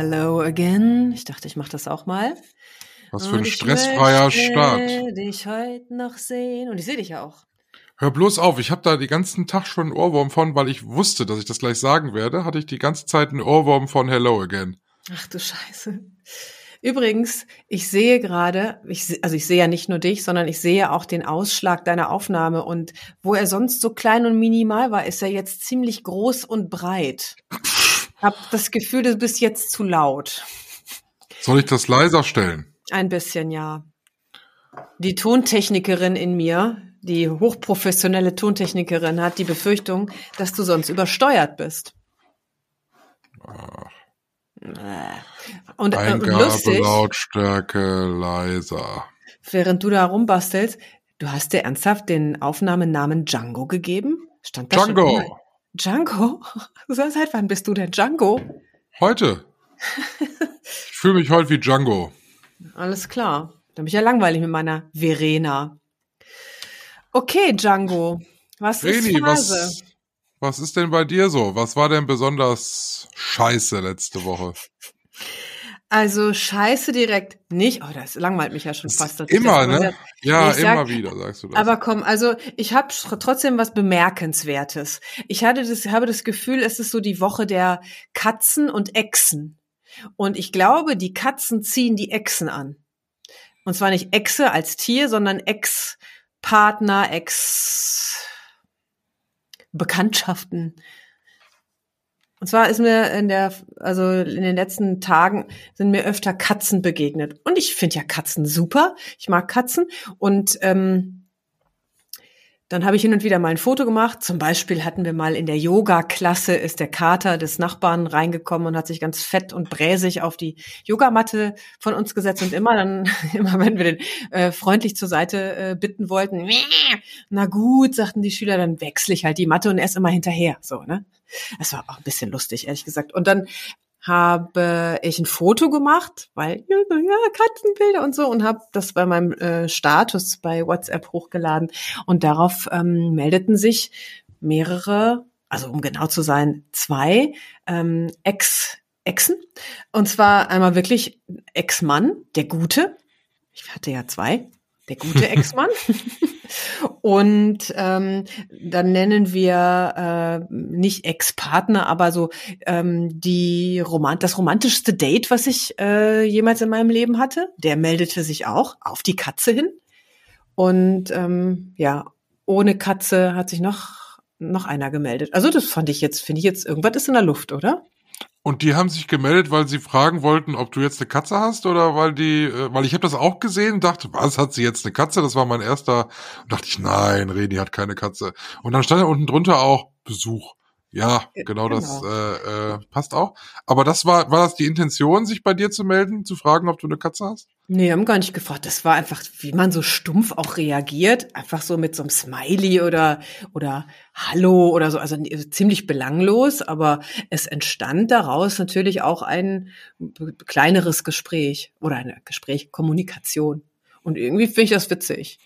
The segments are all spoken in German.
Hello again. Ich dachte, ich mache das auch mal. Was für ein ich stressfreier Start. dich heute noch sehen. Und ich sehe dich ja auch. Hör bloß auf, ich habe da die ganzen Tag schon einen Ohrwurm von, weil ich wusste, dass ich das gleich sagen werde, hatte ich die ganze Zeit einen Ohrwurm von Hello again. Ach du Scheiße. Übrigens, ich sehe gerade, ich, also ich sehe ja nicht nur dich, sondern ich sehe auch den Ausschlag deiner Aufnahme. Und wo er sonst so klein und minimal war, ist er jetzt ziemlich groß und breit. Hab das Gefühl, du bist jetzt zu laut. Soll ich das leiser stellen? Ein bisschen, ja. Die Tontechnikerin in mir, die hochprofessionelle Tontechnikerin, hat die Befürchtung, dass du sonst übersteuert bist. Und, äh, und Eingabe, lustig, Lautstärke, leiser. während du da rumbastelst, du hast dir ernsthaft den Aufnahmenamen Django gegeben? Stand da Django? Django? Seit wann bist du denn Django? heute. Ich fühle mich heute wie Django. Alles klar. Dann bin ich ja langweilig mit meiner Verena. Okay, Django. Was ist Reni, Phase? was, was ist denn bei dir so? Was war denn besonders scheiße letzte Woche? Also scheiße direkt nicht. Oh, das langweilt mich ja schon fast. ich Immer, ne? sag. Ja, Ich sag- immer wieder sagst du das. Aber komm, also ich habe trotzdem was Bemerkenswertes. Ich hatte das, habe das Gefühl, es ist so die Woche der Katzen und Echsen. Und ich glaube, die Katzen ziehen die Echsen an. Und zwar nicht Echse als Tier, sondern Ex-Partner, Ex-Bekanntschaften. Und zwar ist mir in der, also in den letzten Tagen sind mir öfter Katzen begegnet. Und ich finde ja Katzen super. Ich mag Katzen. Und ähm, dann habe ich hin und wieder mal ein Foto gemacht. Zum Beispiel hatten wir mal in der Yoga-Klasse ist der Kater des Nachbarn reingekommen und hat sich ganz fett und bräsig auf die Yogamatte von uns gesetzt und immer dann, immer wenn wir den äh, freundlich zur Seite äh, bitten wollten, na gut, sagten die Schüler, dann wechsle ich halt die Matte und er ist immer hinterher, so, ne? Das war auch ein bisschen lustig, ehrlich gesagt. Und dann habe ich ein Foto gemacht, weil ja, ja Katzenbilder und so und habe das bei meinem äh, Status bei WhatsApp hochgeladen und darauf ähm, meldeten sich mehrere, also um genau zu sein, zwei ähm, Ex Exen und zwar einmal wirklich Ex-Mann, der Gute. Ich hatte ja zwei, der gute Ex-Mann. Und ähm, dann nennen wir äh, nicht Ex-Partner, aber so ähm, die Roman das romantischste Date, was ich äh, jemals in meinem Leben hatte. Der meldete sich auch auf die Katze hin. Und ähm, ja, ohne Katze hat sich noch noch einer gemeldet. Also das fand ich jetzt, finde ich jetzt, irgendwas ist in der Luft, oder? Und die haben sich gemeldet, weil sie fragen wollten, ob du jetzt eine Katze hast oder weil die, äh, weil ich habe das auch gesehen, dachte, was hat sie jetzt eine Katze? Das war mein erster. Und dachte ich, nein, Reni hat keine Katze. Und dann stand da unten drunter auch Besuch. Ja, Ge- genau, das genau. äh, äh, passt auch. Aber das war, war das die Intention, sich bei dir zu melden, zu fragen, ob du eine Katze hast? Nee, haben gar nicht gefragt. Das war einfach, wie man so stumpf auch reagiert. Einfach so mit so einem Smiley oder, oder Hallo oder so. Also ziemlich belanglos, aber es entstand daraus natürlich auch ein kleineres Gespräch oder eine Gespräch, Kommunikation. Und irgendwie finde ich das witzig.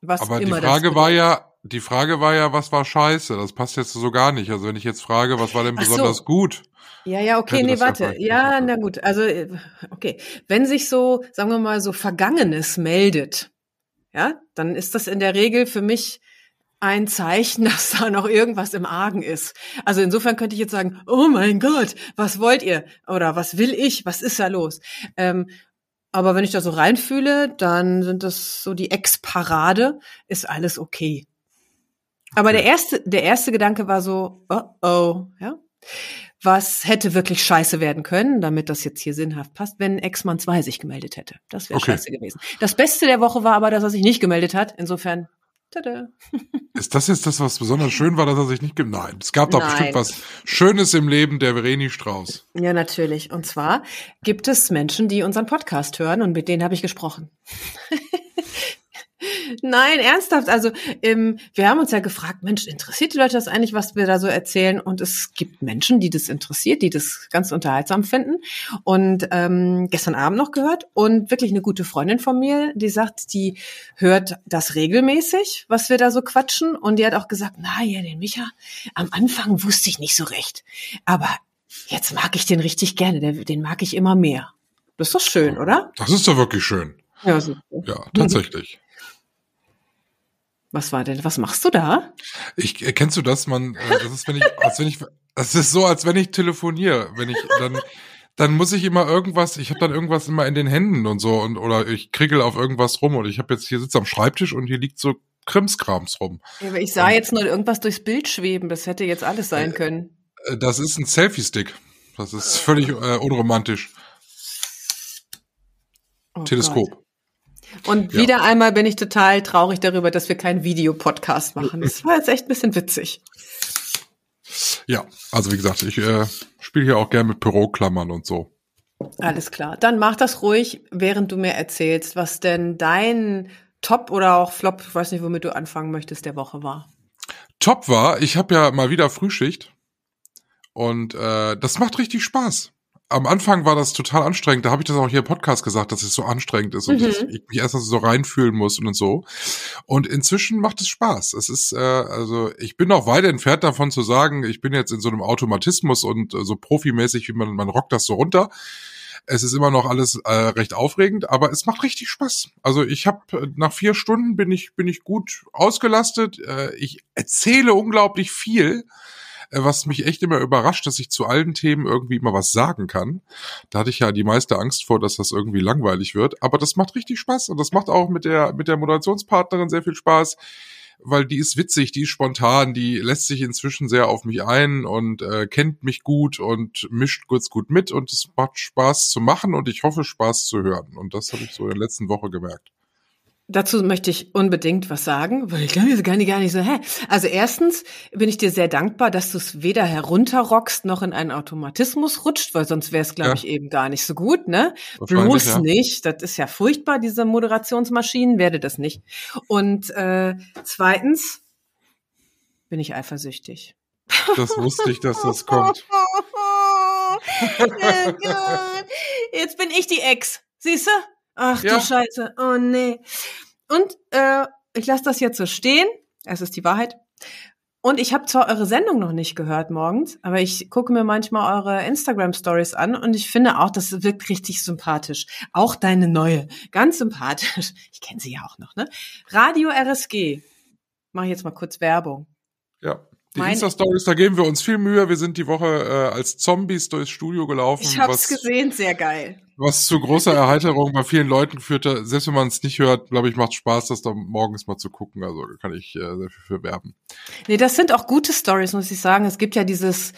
Was Aber die Frage war ja, die Frage war ja, was war scheiße? Das passt jetzt so gar nicht. Also wenn ich jetzt frage, was war denn Ach so. besonders gut? Ja, ja, okay, nee, ja warte. Ja, so na gut. Also, äh, okay. Wenn sich so, sagen wir mal, so Vergangenes meldet, ja, dann ist das in der Regel für mich ein Zeichen, dass da noch irgendwas im Argen ist. Also insofern könnte ich jetzt sagen, oh mein Gott, was wollt ihr? Oder was will ich? Was ist da los? Ähm, aber wenn ich da so reinfühle, dann sind das so die Ex-Parade, ist alles okay. Aber der erste, der erste Gedanke war so, oh oh, ja. Was hätte wirklich scheiße werden können, damit das jetzt hier sinnhaft passt, wenn Ex-Mann 2 sich gemeldet hätte. Das wäre Okay. scheiße gewesen. Das Beste der Woche war aber, dass er sich nicht gemeldet hat. Insofern Tada. Ist das jetzt das, was besonders schön war, dass er sich nicht gibt? Nein, es gab doch Nein. bestimmt was Schönes im Leben der Vreni Strauß. Ja, natürlich. Und zwar gibt es Menschen, die unseren Podcast hören und mit denen habe ich gesprochen. Nein, ernsthaft. Also ähm, wir haben uns ja gefragt, Mensch, interessiert die Leute das eigentlich, was wir da so erzählen? Und es gibt Menschen, die das interessiert, die das ganz unterhaltsam finden. Und ähm, gestern Abend noch gehört und wirklich eine gute Freundin von mir, die sagt, die hört das regelmäßig, was wir da so quatschen. Und die hat auch gesagt, na ja, den Micha, am Anfang wusste ich nicht so recht. Aber jetzt mag ich den richtig gerne. Den, den mag ich immer mehr. Das ist doch schön, oder? Das ist doch wirklich schön. Ja. Ja, tatsächlich. Was war denn? Was machst du da? Ich äh, kennst du das? Man, äh, das ist wenn ich, als wenn ich, das ist so, als wenn ich telefoniere, wenn ich dann, dann muss ich immer irgendwas, ich habe dann irgendwas immer in den Händen und so und oder ich kriegel auf irgendwas rum und ich habe jetzt hier sitze am Schreibtisch und hier liegt so Krimskrams rum. Ja, aber ich sah jetzt nur irgendwas durchs Bild schweben. Das hätte jetzt alles sein können. Äh, Das ist ein Selfie-Stick. Das ist völlig äh, unromantisch. Oh Teleskop. Gott. Und Ja. wieder einmal bin ich total traurig darüber, dass wir keinen Videopodcast machen. Das war jetzt echt ein bisschen witzig. Ja, also wie gesagt, ich äh, spiele hier auch gerne mit Büroklammern und so. Alles klar. Dann mach das ruhig, während du mir erzählst, was denn dein Top oder auch Flop, ich weiß nicht, womit du anfangen möchtest, der Woche war. Top war, ich habe ja mal wieder Frühschicht und äh, das macht richtig Spaß. Am Anfang war das total anstrengend. Da habe ich das auch hier im Podcast gesagt, dass es so anstrengend ist und Mhm. ich, ich mich erst so reinfühlen muss und so. Und inzwischen macht es Spaß. Es ist äh, also ich bin noch weit entfernt davon zu sagen, ich bin jetzt in so einem Automatismus und äh, so profimäßig, wie man man rockt das so runter. Es ist immer noch alles äh, recht aufregend, aber es macht richtig Spaß. Also ich habe nach vier Stunden bin ich bin ich gut ausgelastet. Äh, ich erzähle unglaublich viel, äh, was mich echt immer überrascht, dass ich zu allen Themen irgendwie immer was sagen kann. Da hatte ich ja die meiste Angst vor, dass das irgendwie langweilig wird. Aber das macht richtig Spaß und das macht auch mit der mit der Moderationspartnerin sehr viel Spaß weil die ist witzig, die ist spontan, die lässt sich inzwischen sehr auf mich ein und äh, kennt mich gut und mischt kurz gut mit und es macht Spaß zu machen und ich hoffe Spaß zu hören. Und das habe ich so in der letzten Woche gemerkt. Dazu möchte ich unbedingt was sagen, weil ich glaube, das gar nicht, gar nicht so, hä? Also erstens bin ich dir sehr dankbar, dass du es weder herunterrockst noch in einen Automatismus rutscht, weil sonst wäre es, glaube Ja. ich, eben gar nicht so gut, ne? Bloß ja. nicht. Das ist ja furchtbar, diese Moderationsmaschinen, werde das nicht. Und äh, zweitens bin ich eifersüchtig. Das wusste ich, dass das kommt. Oh. Jetzt bin ich die Ex. Siehst du? Ach Ja. du Scheiße. Oh nee. Und äh, ich lasse das jetzt so stehen. Es ist die Wahrheit. Und ich habe zwar eure Sendung noch nicht gehört morgens, aber ich gucke mir manchmal eure Instagram-Stories an und ich finde auch, das wirkt richtig sympathisch. Auch deine neue. Ganz sympathisch. Ich kenne sie ja auch noch, ne? Radio RSG. Mach ich jetzt mal kurz Werbung. Ja. Die Insta-Stories, da geben wir uns viel Mühe. Wir sind die Woche äh, als Zombies durchs Studio gelaufen, Ich hab's was, gesehen, sehr geil. was zu großer Erheiterung bei vielen Leuten führte. Selbst wenn man es nicht hört, glaube ich, macht Spaß, das da morgens mal zu gucken. Also kann ich äh, sehr viel für werben. Nee, das sind auch gute Stories, muss ich sagen. Es gibt ja dieses,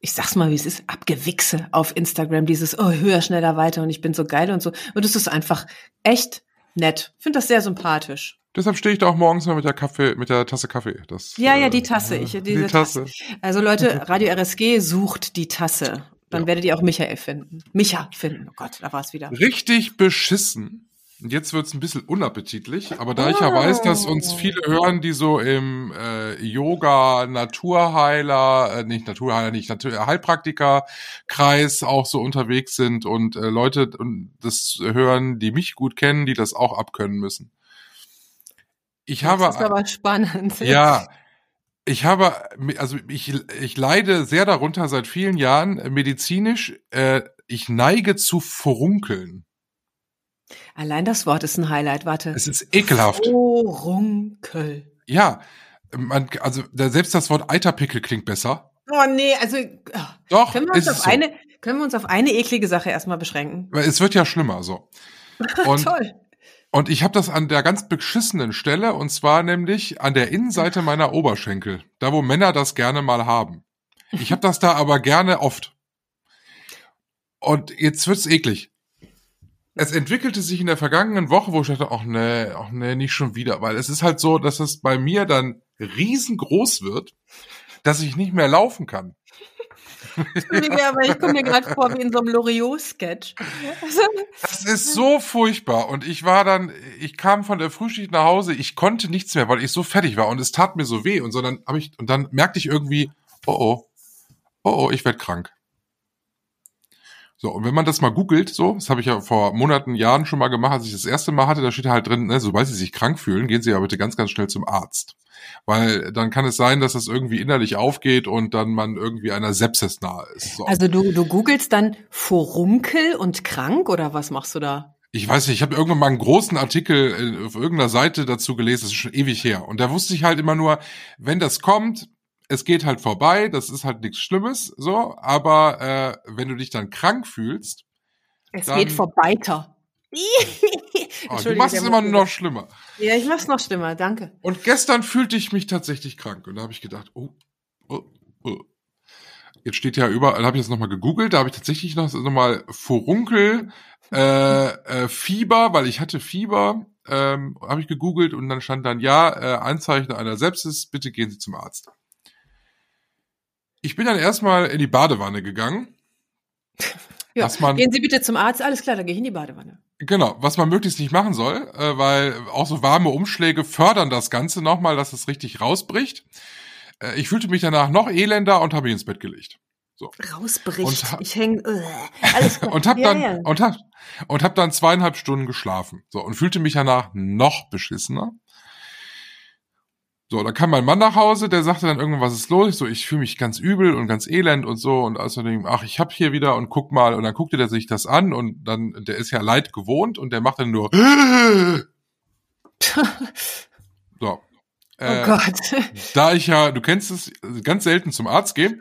ich sag's mal, wie es ist, Abgewichse auf Instagram, dieses, oh, höher, schneller, weiter und ich bin so geil und so. Und es ist einfach echt nett. Ich finde das sehr sympathisch. Deshalb stehe ich da auch morgens mal mit der Kaffee, mit der Tasse Kaffee. Das, Ja, ja, äh, die Tasse. Ich, diese die Tasse. Also Leute, Radio RSG sucht die Tasse. Dann Ja. werdet ihr auch Michael finden. Micha finden. Oh Gott, da war es wieder. Richtig beschissen. Und jetzt wird's ein bisschen unappetitlich, aber da ich ja weiß, dass uns viele hören, die so im äh, Yoga, Naturheiler, äh, nicht Naturheiler, nicht Natur Heilpraktiker-Kreis auch so unterwegs sind und äh, Leute und das hören, die mich gut kennen, die das auch abkönnen müssen. Ich habe das ist aber spannend. ja, ich habe, also ich, ich leide sehr darunter seit vielen Jahren äh, medizinisch. Äh, ich neige zu Furunkeln. Allein das Wort ist ein Highlight. Warte. Es ist ekelhaft. Furunkel. Ja, man, also selbst das Wort Eiterpickel klingt besser. Oh nee, also ah. Doch, können wir uns auf so. eine können wir uns auf eine eklige Sache erstmal beschränken. Es wird ja schlimmer so. Und, Toll. Und ich habe das an der ganz beschissenen Stelle und zwar nämlich an der Innenseite meiner Oberschenkel, da wo Männer das gerne mal haben. Ich habe das da aber gerne oft. Und jetzt wird's eklig. es entwickelte sich in der vergangenen Woche, wo ich dachte, ach nee, ach nee, nicht schon wieder, weil es ist halt so, dass es bei mir dann riesengroß wird, dass ich nicht mehr laufen kann. Entschuldige, aber ich komme mir gerade vor wie in so einem Loriot-Sketch. Das ist so furchtbar. Und ich war dann, ich kam von der Frühschicht nach Hause, ich konnte nichts mehr, weil ich so fertig war und es tat mir so weh. Und so dann habe ich, und dann merkte ich irgendwie, oh oh, oh oh, ich werde krank. So, und wenn man das mal googelt, so, das habe ich ja vor Monaten, Jahren schon mal gemacht, als ich das erste Mal hatte, da steht halt drin, ne, sobald Sie sich krank fühlen, gehen Sie ja bitte ganz, ganz schnell zum Arzt. Weil dann kann es sein, dass das irgendwie innerlich aufgeht und dann man irgendwie einer Sepsis nahe ist. So. Also du, du googelst dann Furunkel und krank oder was machst du da? Ich weiß nicht, ich habe irgendwann mal einen großen Artikel äh, auf irgendeiner Seite dazu gelesen, das ist schon ewig her. Und da wusste ich halt immer nur, wenn das kommt, es geht halt vorbei, das ist halt nichts Schlimmes, so, aber äh, wenn du dich dann krank fühlst. Es dann, geht vorbei. Oh, du machst es immer noch schlimmer. Ja, ich mach's noch schlimmer, danke. Und gestern fühlte ich mich tatsächlich krank und da habe ich gedacht, oh, oh, oh. Jetzt steht ja überall, habe ich jetzt nochmal gegoogelt, da habe ich tatsächlich noch, noch mal Furunkel, äh, äh, Fieber, weil ich hatte Fieber, ähm, habe ich gegoogelt und dann stand dann, ja, äh, Anzeichen einer Sepsis, bitte gehen Sie zum Arzt. Ich bin dann erstmal in die Badewanne gegangen. Ja, man, gehen Sie bitte zum Arzt, alles klar, dann gehe ich in die Badewanne. Genau, was man möglichst nicht machen soll, äh, weil auch so warme Umschläge fördern das Ganze nochmal, dass es richtig rausbricht. Äh, ich fühlte mich danach noch elender und habe mich ins Bett gelegt. So. Rausbricht. Und ich häng, uh, alles klar. und hab Ja, dann ja. und hab und hab dann zweieinhalb Stunden geschlafen. So und fühlte mich danach noch beschissener. So, da kam mein Mann nach Hause, der sagte dann irgendwann, was ist los? Ich so, ich fühle mich ganz übel und ganz elend und so und außerdem, ach, ich hab hier wieder und guck mal und dann guckte der sich das an und dann, der ist ja leid gewohnt und der macht dann nur so. oh Äh, Gott. da ich ja, du kennst es, ganz selten zum Arzt gehe,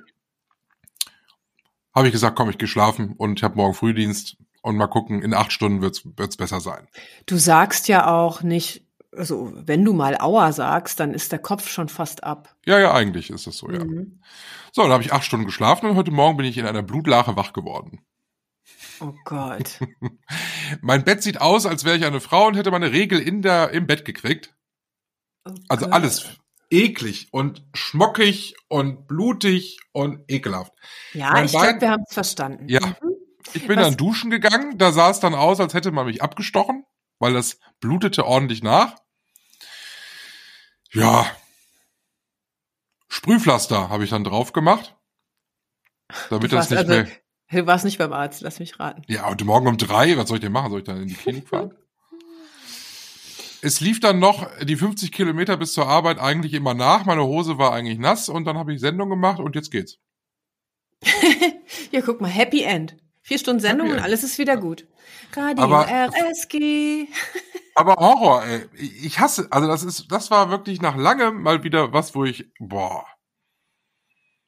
habe ich gesagt, komm, ich gehe schlafen und ich habe morgen Frühdienst und mal gucken, in acht Stunden wird's wird's besser sein. Du sagst ja auch nicht, also wenn du mal Aua sagst, dann ist der Kopf schon fast ab. Ja, ja, eigentlich ist es so, ja. Mhm. So, dann habe ich acht Stunden geschlafen und heute Morgen bin ich in einer Blutlache wach geworden. Oh Gott. Mein Bett sieht aus, als wäre ich eine Frau und hätte meine Regel in der, im Bett gekriegt. Oh Also Gott. alles eklig und schmockig und blutig und ekelhaft. Ja, mein ich glaube, wir haben es verstanden. Ja. Mhm. Ich bin Was- dann duschen gegangen, da sah es dann aus, als hätte man mich abgestochen, weil das blutete ordentlich nach. Ja. Sprühpflaster habe ich dann drauf gemacht. Damit das nicht also, mehr. Du warst nicht beim Arzt, lass mich raten. Ja, und morgen um drei, was soll ich denn machen? Soll ich dann in die Klinik fahren? Es lief dann noch die 50 Kilometer bis zur Arbeit eigentlich immer nach. Meine Hose war eigentlich nass und dann habe ich Sendung gemacht und jetzt geht's. Ja, guck mal, Happy End. Vier Stunden Sendung Happy und alles ist wieder gut. Radio Aber- RSG. Aber Horror, ey. Ich hasse, also das ist, das war wirklich nach langem mal wieder was, wo ich, boah.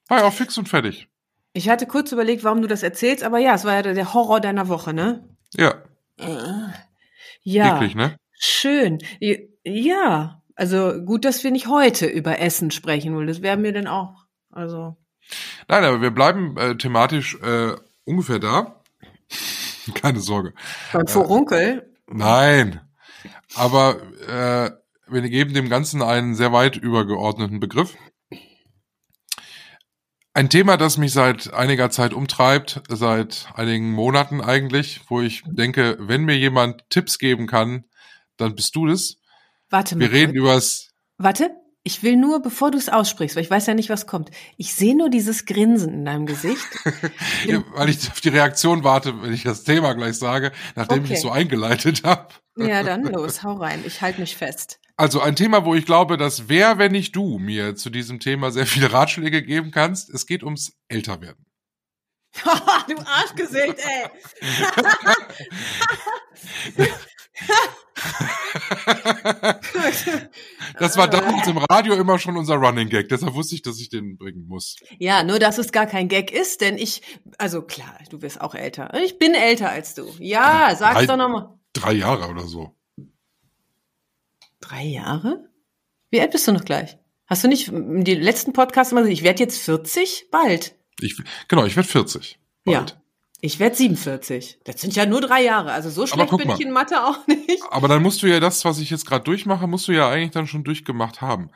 War ja auch fix und fertig. Ich hatte kurz überlegt, warum du das erzählst, aber ja, es war ja der- Horror deiner Woche, ne? Ja, Äh, Ja, eklig, ne? schön. Ja, also gut, dass wir nicht heute über Essen sprechen, weil das wäre mir dann auch, also. Nein, aber wir bleiben äh, thematisch äh, ungefähr da. Keine Sorge. Beim Furunkel. Nein. Aber äh, wir geben dem Ganzen einen sehr weit übergeordneten Begriff. Ein Thema, das mich seit einiger Zeit umtreibt, seit einigen Monaten eigentlich, wo ich denke, wenn mir jemand Tipps geben kann, dann bist du das. Warte mal. Wir reden übers. Warte, ich will nur, bevor du es aussprichst, weil ich weiß ja nicht, was kommt. Ich sehe nur dieses Grinsen in deinem Gesicht. weil ich auf die Reaktion warte, wenn ich das Thema gleich sage, nachdem ich Okay. es so eingeleitet habe. ja, dann los, hau rein. Ich halte mich fest. Also ein Thema, wo ich glaube, dass wer, wenn nicht du, mir zu diesem Thema sehr viele Ratschläge geben kannst. Es geht ums Älterwerden. du Arschgesicht, ey. Das war damals im Radio immer schon unser Running Gag. Deshalb wusste ich, dass ich den bringen muss. Ja, nur dass es gar kein Gag ist, denn ich, also klar, du wirst auch älter. Ich bin älter als du. Ja, sag's Drei- doch nochmal. Drei Jahre oder so. Drei Jahre? Wie alt bist du noch gleich? Hast du nicht die letzten Podcasts immer gesagt, ich werde jetzt 40? Bald. Ich, genau, ich werde 40. Bald. Ich werde 47. Das sind ja nur drei Jahre. Also so schlecht bin mal. ich in Mathe auch nicht. Aber dann musst du ja das, was ich jetzt gerade durchmache, musst du ja eigentlich dann schon durchgemacht haben.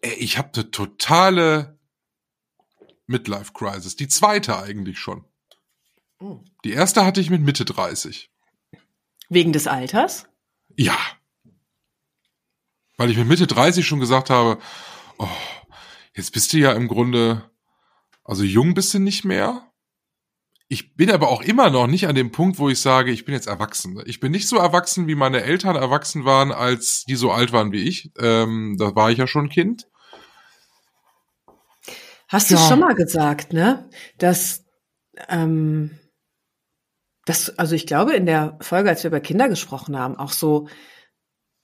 Ey, ich habe eine totale Midlife Crisis. Die zweite eigentlich schon. Oh. Die erste hatte ich mit Mitte 30. Wegen des Alters? Ja. Weil ich mit Mitte 30 schon gesagt habe, oh, jetzt bist du ja im Grunde, also jung bist du nicht mehr. Ich bin aber auch immer noch nicht an dem Punkt, wo ich sage, ich bin jetzt erwachsen. Ich bin nicht so erwachsen, wie meine Eltern erwachsen waren, als die so alt waren wie ich. Ähm, da war ich ja schon Kind. Hast du Ja. schon mal gesagt, ne? Dass, ähm, das, also ich glaube, in der Folge, als wir über Kinder gesprochen haben, auch so,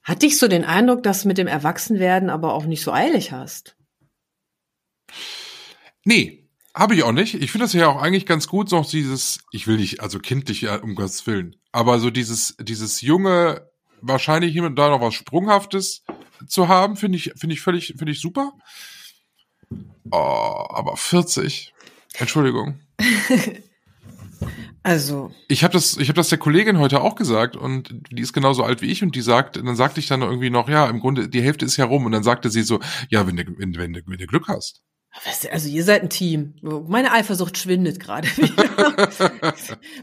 hatte ich so den Eindruck, dass mit dem Erwachsenwerden aber auch nicht so eilig hast. Nee, habe ich auch nicht. Ich finde das ja auch eigentlich ganz gut, so dieses, ich will nicht, also kindlich, ja, um Gottes Willen, aber so dieses, dieses junge, wahrscheinlich hier und da noch was Sprunghaftes zu haben, finde ich, finde ich völlig, finde ich super. Oh, aber 40. Entschuldigung. Also, Ich habe das, ich habe das der Kollegin heute auch gesagt und die ist genauso alt wie ich und die sagt, dann sagte ich dann irgendwie noch, ja, im Grunde die Hälfte ist ja rum und dann sagte sie so, ja, wenn du, wenn, wenn, du- wenn du Glück hast. Also ihr seid ein Team. Meine Eifersucht schwindet gerade wieder.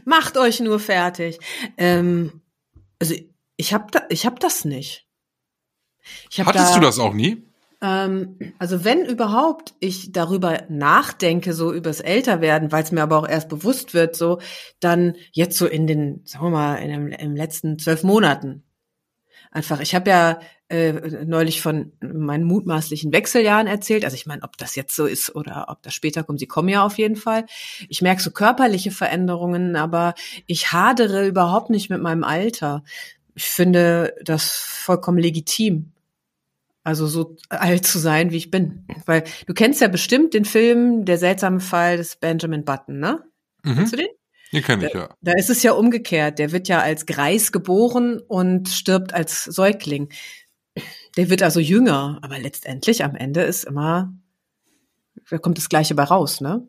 Macht euch nur fertig. Ähm, also ich habe da, ich hab das nicht. Ich hab Hattest da, du das auch nie? Ähm, also wenn überhaupt ich darüber nachdenke, so übers Älterwerden, weil es mir aber auch erst bewusst wird, so dann jetzt so in den, sagen wir mal, in dem, im letzten zwölf Monaten. Einfach, ich habe ja äh, neulich von meinen mutmaßlichen Wechseljahren erzählt. Also ich meine, ob das jetzt so ist oder ob das später kommt, sie kommen ja auf jeden Fall. Ich merke so körperliche Veränderungen, aber ich hadere überhaupt nicht mit meinem Alter. Ich finde das vollkommen legitim. Also so alt zu sein, wie ich bin. Weil du kennst ja bestimmt den Film Der seltsame Fall des Benjamin Button, ne? Mhm. Kennst du den? Den kenne ich ja. Da ist es ja umgekehrt. Der wird ja als Greis geboren und stirbt als Säugling. Der wird also jünger, aber letztendlich am Ende ist immer, da kommt das Gleiche bei raus, ne?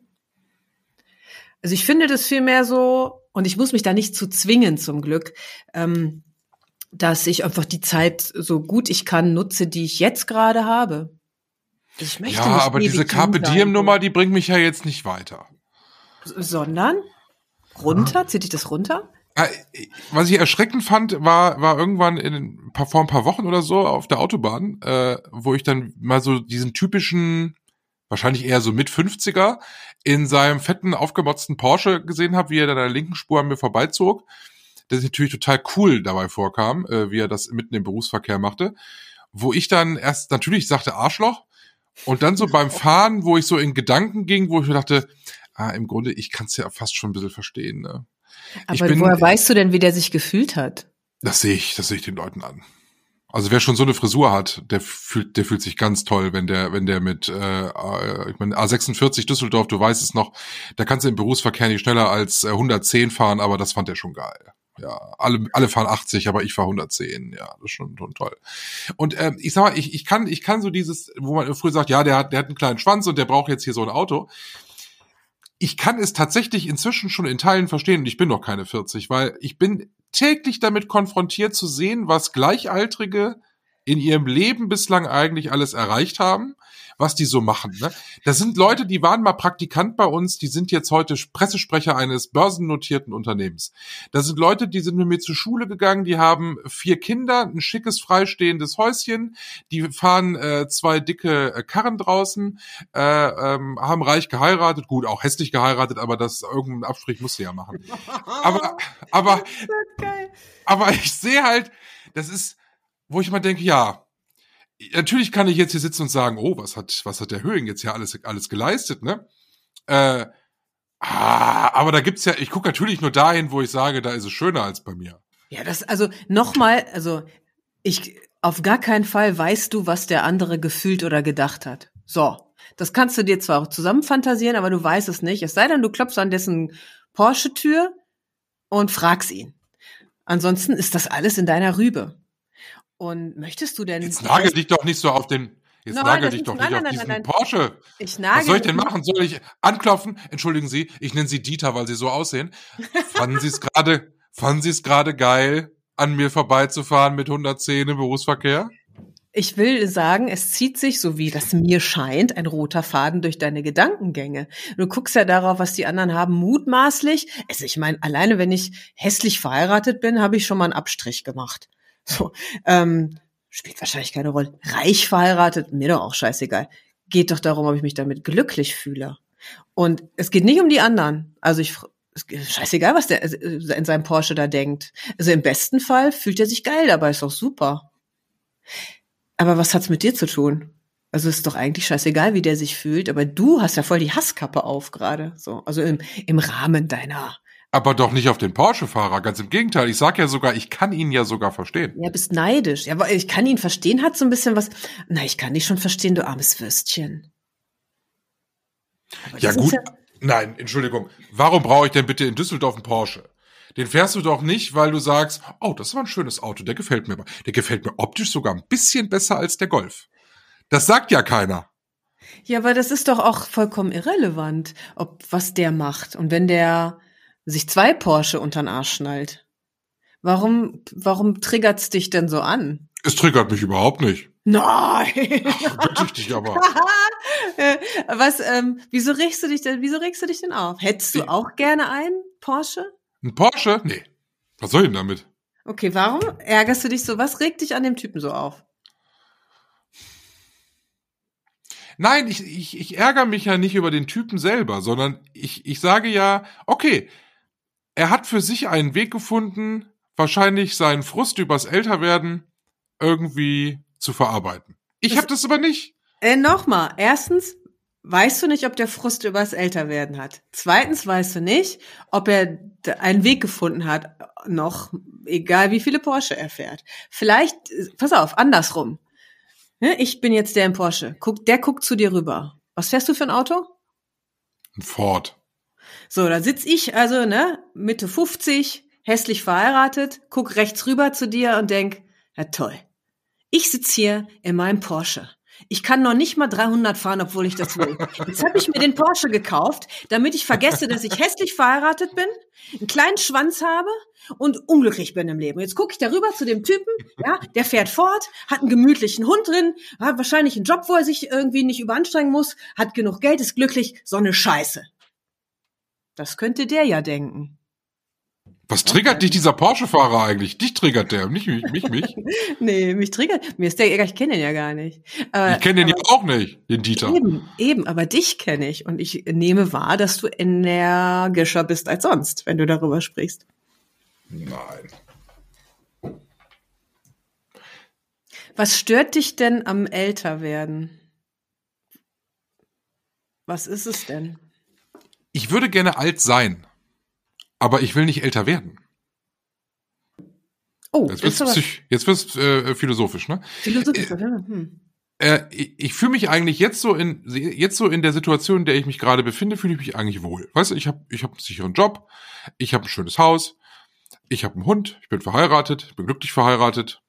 Also ich finde das vielmehr so, und ich muss mich da nicht zu zwingen zum Glück, ähm, dass ich einfach die Zeit so gut ich kann nutze, die ich jetzt gerade habe. Ich möchte Ja, aber diese Carpe. Diem Nummer, die bringt mich ja jetzt nicht weiter. Sondern runter, zieht dich das runter? Was ich erschreckend fand, war, war irgendwann in ein paar, vor ein paar Wochen oder so auf der Autobahn, äh, wo ich dann mal so diesen typischen, wahrscheinlich eher so mit 50er, in seinem fetten, aufgemotzten Porsche gesehen habe, wie er dann an der linken Spur an mir vorbeizog. Das natürlich total cool dabei vorkam, äh, wie er das mitten im Berufsverkehr machte. Wo ich dann erst natürlich sagte Arschloch und dann so beim Fahren, wo ich so in Gedanken ging, wo ich mir dachte, ah, im Grunde, ich kann es ja fast schon ein bisschen verstehen. Ne? Aber bin- woher weißt du denn, wie der sich gefühlt hat? Das sehe ich, das sehe ich den Leuten an. Also wer schon so eine Frisur hat, der fühlt, der fühlt sich ganz toll, wenn der, wenn der mit, äh, äh, ich meine A46 Düsseldorf, du weißt es noch, da kannst du im Berufsverkehr nicht schneller als äh, 110 fahren, aber das fand er schon geil. Ja, alle, alle fahren 80, aber ich fahre 110. Ja, das ist schon, schon toll. Und ähm, ich sag mal, ich, ich kann, ich kann so dieses, wo man früher sagt, ja, der hat, der hat einen kleinen Schwanz und der braucht jetzt hier so ein Auto. Ich kann es tatsächlich inzwischen schon in Teilen verstehen und ich bin noch keine 40, weil ich bin täglich damit konfrontiert zu sehen, was Gleichaltrige in ihrem Leben bislang eigentlich alles erreicht haben, was die so machen. Ne? Das sind Leute, die waren mal Praktikant bei uns, die sind jetzt heute Pressesprecher eines börsennotierten Unternehmens. Das sind Leute, die sind mit mir zur Schule gegangen, die haben vier Kinder, ein schickes freistehendes Häuschen, die fahren äh, zwei dicke äh, Karren draußen, äh, ähm, haben reich geheiratet, gut, auch hässlich geheiratet, aber das irgendeinen Abstrich musst du ja machen. Aber, aber, aber ich sehe halt, das ist, wo ich mal denke, ja, natürlich kann ich jetzt hier sitzen und sagen, oh, was hat, was hat der Höhing jetzt hier alles, alles geleistet, ne? Äh, ah, aber da gibt's ja, ich gucke natürlich nur dahin, wo ich sage, da ist es schöner als bei mir. Ja, das, also nochmal, also ich, auf gar keinen Fall weißt du, was der andere gefühlt oder gedacht hat. So. Das kannst du dir zwar auch zusammen fantasieren, aber du weißt es nicht. Es sei denn, du klopfst an dessen Porsche-Tür und fragst ihn. Ansonsten ist das alles in deiner Rübe. Und möchtest du denn. Jetzt nagel dich doch nicht so auf den, Jetzt Nein, nagel dich doch nicht nein, auf diesen nein. Porsche. Ich nagel Was soll ich denn machen? Soll ich anklopfen? Entschuldigen Sie, ich nenne Sie Dieter, weil Sie so aussehen. Fanden Sie es gerade, fanden Sie es gerade geil, an mir vorbeizufahren mit 110 im Berufsverkehr? Ich will sagen, es zieht sich, so wie das mir scheint, ein roter Faden durch deine Gedankengänge. Du guckst ja darauf, was die anderen haben, mutmaßlich. Also ich meine, alleine wenn ich hässlich verheiratet bin, habe ich schon mal einen Abstrich gemacht. So, ähm, spielt wahrscheinlich keine Rolle. Reich verheiratet, mir doch auch scheißegal. Geht doch darum, ob ich mich damit glücklich fühle. Und es geht nicht um die anderen. Also ich, scheißegal, was der in seinem Porsche da denkt. Also im besten Fall fühlt er sich geil dabei, ist doch super. Aber was hat's mit dir zu tun? Also ist doch eigentlich scheißegal, wie der sich fühlt, aber du hast ja voll die Hasskappe auf gerade, so, also im, im Rahmen deiner, Aber doch nicht auf den Porsche-Fahrer, ganz im Gegenteil. Ich sag ja sogar, ich kann ihn ja sogar verstehen. ja, bist neidisch. Ja, aber ich kann ihn verstehen, hat so ein bisschen was, na, ich kann dich schon verstehen, du armes Würstchen. Aber Ja gut, ja- nein, Entschuldigung. Warum brauche ich denn bitte in Düsseldorf einen Porsche? Den fährst du doch nicht, weil du sagst, oh, das war ein schönes Auto, der gefällt mir. aber- Der gefällt mir optisch sogar ein bisschen besser als der Golf. Das sagt ja keiner. Ja, aber das ist doch auch vollkommen irrelevant, ob was der macht. Und wenn der sich zwei Porsche unter den Arsch schnallt, warum, warum triggert's dich denn so an? Es triggert mich überhaupt nicht. Nein! Bitte ich dich aber. Was, ähm, wieso regst du dich denn, wieso regst du dich denn auf? Hättest du auch gerne einen Porsche? Ein Porsche? Nee. Was soll ich denn damit? Okay, warum ärgerst du dich so? Was regt dich an dem Typen so auf? Nein, ich, ich, ich ärgere mich ja nicht über den Typen selber, sondern ich, ich sage ja, okay, er hat für sich einen Weg gefunden, wahrscheinlich seinen Frust übers Älterwerden irgendwie zu verarbeiten. Ich habe das aber nicht. Äh, nochmal. Erstens, weißt du nicht, ob der Frust übers Älterwerden hat. Zweitens weißt du nicht, ob er einen Weg gefunden hat, noch, egal wie viele Porsche er fährt. Vielleicht, äh, pass auf, andersrum. Ne, Ich bin jetzt der im Porsche. Guck, der guckt zu dir rüber. Was fährst du für ein Auto? Ein Ford. So, da sitz ich also, ne, Mitte 50, hässlich verheiratet, guck rechts rüber zu dir und denk, ja toll. Ich sitz hier in meinem Porsche. Ich kann noch nicht mal 300 fahren, obwohl ich das will. Jetzt habe ich mir den Porsche gekauft, damit ich vergesse, dass ich hässlich verheiratet bin, einen kleinen Schwanz habe und unglücklich bin im Leben. Jetzt gucke ich darüber zu dem Typen, ja, der fährt fort, hat einen gemütlichen Hund drin, hat wahrscheinlich einen Job, wo er sich irgendwie nicht überanstrengen muss, hat genug Geld, ist glücklich, so eine Scheiße. Das könnte der ja denken. Was triggert dich dieser Porsche-Fahrer eigentlich? Dich triggert der, nicht mich, mich, mich. Nee, mich triggert. Mir ist der, ich kenne den ja gar nicht. Aber, Ich kenne den ja auch nicht, den Dieter. Eben, eben, aber dich kenne ich und ich nehme wahr, dass du energischer bist als sonst, wenn du darüber sprichst. Nein. Was stört dich denn am Älterwerden? Was ist es denn? Ich würde gerne alt sein, aber ich will nicht älter werden. Oh, Jetzt wird's, psych, jetzt wird's äh, philosophisch, ne? philosophisch. Hm. Äh, ich, ich fühle mich eigentlich jetzt so in jetzt so in der Situation, in der ich mich gerade befinde, fühle ich mich eigentlich wohl. Weißt du, ich habe ich hab einen sicheren Job, ich habe ein schönes Haus, ich habe einen Hund, ich bin verheiratet, ich bin glücklich verheiratet,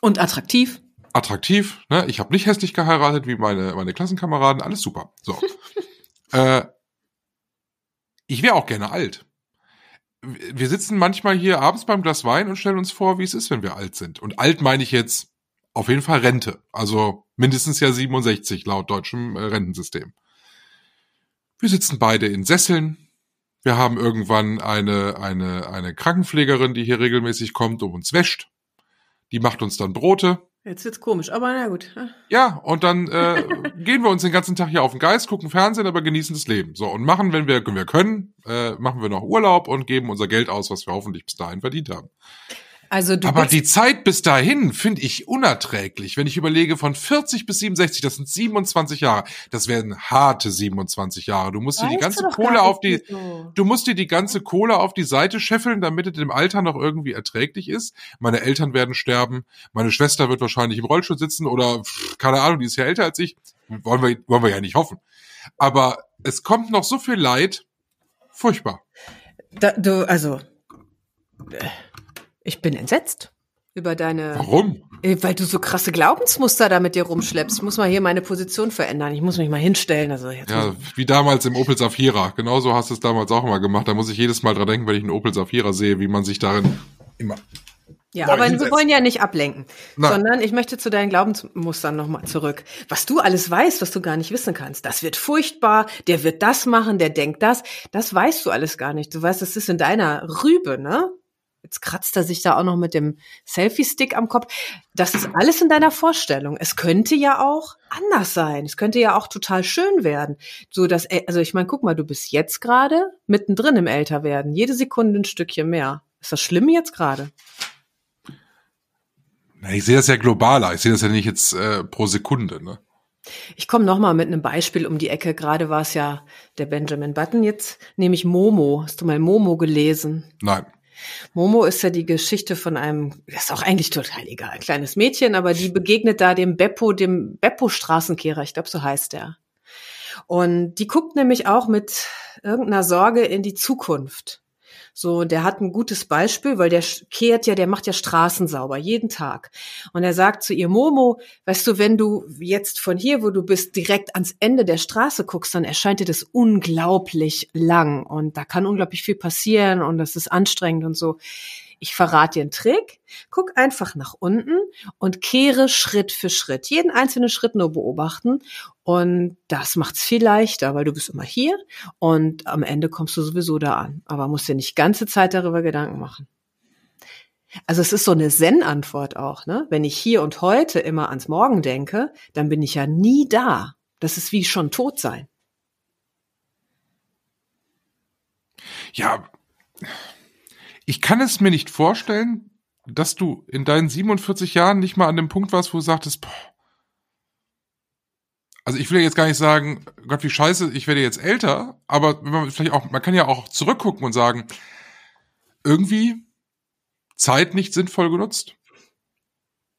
Und attraktiv. attraktiv, ne? Ich habe nicht hässlich geheiratet wie meine meine Klassenkameraden, alles super. So. äh, ich wäre auch gerne alt. Wir sitzen manchmal hier abends beim Glas Wein und stellen uns vor, wie es ist, wenn wir alt sind. Und alt meine ich jetzt auf jeden Fall Rente. Also mindestens ja 67 laut deutschem äh, Rentensystem. Wir sitzen beide in Sesseln. Wir haben irgendwann eine, eine, eine Krankenpflegerin, die hier regelmäßig kommt und uns wäscht. Die macht uns dann Brote. Jetzt wird's komisch, aber na gut. Ja, und dann äh, gehen wir uns den ganzen Tag hier auf den Geist, gucken Fernsehen, aber genießen das Leben. So, und machen, wenn wir, wenn wir können, äh, machen wir noch Urlaub und geben unser Geld aus, was wir hoffentlich bis dahin verdient haben. Also du aber die Zeit bis dahin finde ich unerträglich. Wenn ich überlege, von 40 bis 67, das sind 27 Jahre. Das werden harte 27 Jahre. Du musst dir die Weißt ganze Kohle auf die, wieso. Du musst dir die ganze Kohle auf die Seite scheffeln, damit es im Alter noch irgendwie erträglich ist. Meine Eltern werden sterben. Meine Schwester wird wahrscheinlich im Rollstuhl sitzen oder pff, keine Ahnung, die ist ja älter als ich. Wollen wir, wollen wir ja nicht hoffen. Aber es kommt noch so viel Leid. Furchtbar. Da, du, also, äh, ich bin entsetzt über deine. Warum? Äh, Weil du so krasse Glaubensmuster da mit dir rumschleppst. Ich muss mal hier meine Position verändern. Ich muss mich mal hinstellen. Also jetzt Ja, wie damals im Opel Safira. Genauso hast du es damals auch mal gemacht. Da muss ich jedes Mal dran denken, wenn ich einen Opel Safira sehe, wie man sich darin immer. Ja, aber wir hinsetzen. wollen ja nicht ablenken, Nein. sondern ich möchte zu deinen Glaubensmustern nochmal zurück. Was du alles weißt, was du gar nicht wissen kannst. Das wird furchtbar, der wird das machen, der denkt das. Das weißt du alles gar nicht. Du weißt, das ist in deiner Rübe, ne? Jetzt kratzt er sich da auch noch mit dem Selfie-Stick am Kopf. Das ist alles in deiner Vorstellung. Es könnte ja auch anders sein. Es könnte ja auch total schön werden. So dass, also ich meine, guck mal, du bist jetzt gerade mittendrin im Älterwerden. Jede Sekunde ein Stückchen mehr. Ist das schlimm jetzt gerade? Ich sehe das ja globaler. Ich sehe das ja nicht jetzt äh, pro Sekunde. Ne? Ich komme noch mal mit einem Beispiel um die Ecke. Gerade war es ja der Benjamin Button. Jetzt nehme ich Momo. Hast du mal Momo gelesen? Nein. Momo ist ja die Geschichte von einem, das ist auch eigentlich total egal, kleines Mädchen, aber die begegnet da dem Beppo, dem Beppo-Straßenkehrer, ich glaube, so heißt der. Und die guckt nämlich auch mit irgendeiner Sorge in die Zukunft. So, der hat ein gutes Beispiel, weil der kehrt ja, der macht ja Straßen sauber, jeden Tag. Und er sagt zu ihr, Momo, weißt du, wenn du jetzt von hier, wo du bist, direkt ans Ende der Straße guckst, dann erscheint dir das unglaublich lang. Und da kann unglaublich viel passieren und das ist anstrengend und so. Ich verrate dir einen Trick. Guck einfach nach unten und kehre Schritt für Schritt. Jeden einzelnen Schritt nur beobachten. Und das macht's viel leichter, weil du bist immer hier und am Ende kommst du sowieso da an. Aber musst dir nicht ganze Zeit darüber Gedanken machen. Also es ist so eine Zen-Antwort auch, ne? Wenn ich hier und heute immer ans Morgen denke, dann bin ich ja nie da. Das ist wie schon tot sein. Ja, ich kann es mir nicht vorstellen, dass du in deinen 47 Jahren nicht mal an dem Punkt warst, wo du sagtest, boah, also ich will ja jetzt gar nicht sagen, Gott, wie scheiße, ich werde jetzt älter, aber man vielleicht auch, man kann ja auch zurückgucken und sagen, irgendwie Zeit nicht sinnvoll genutzt.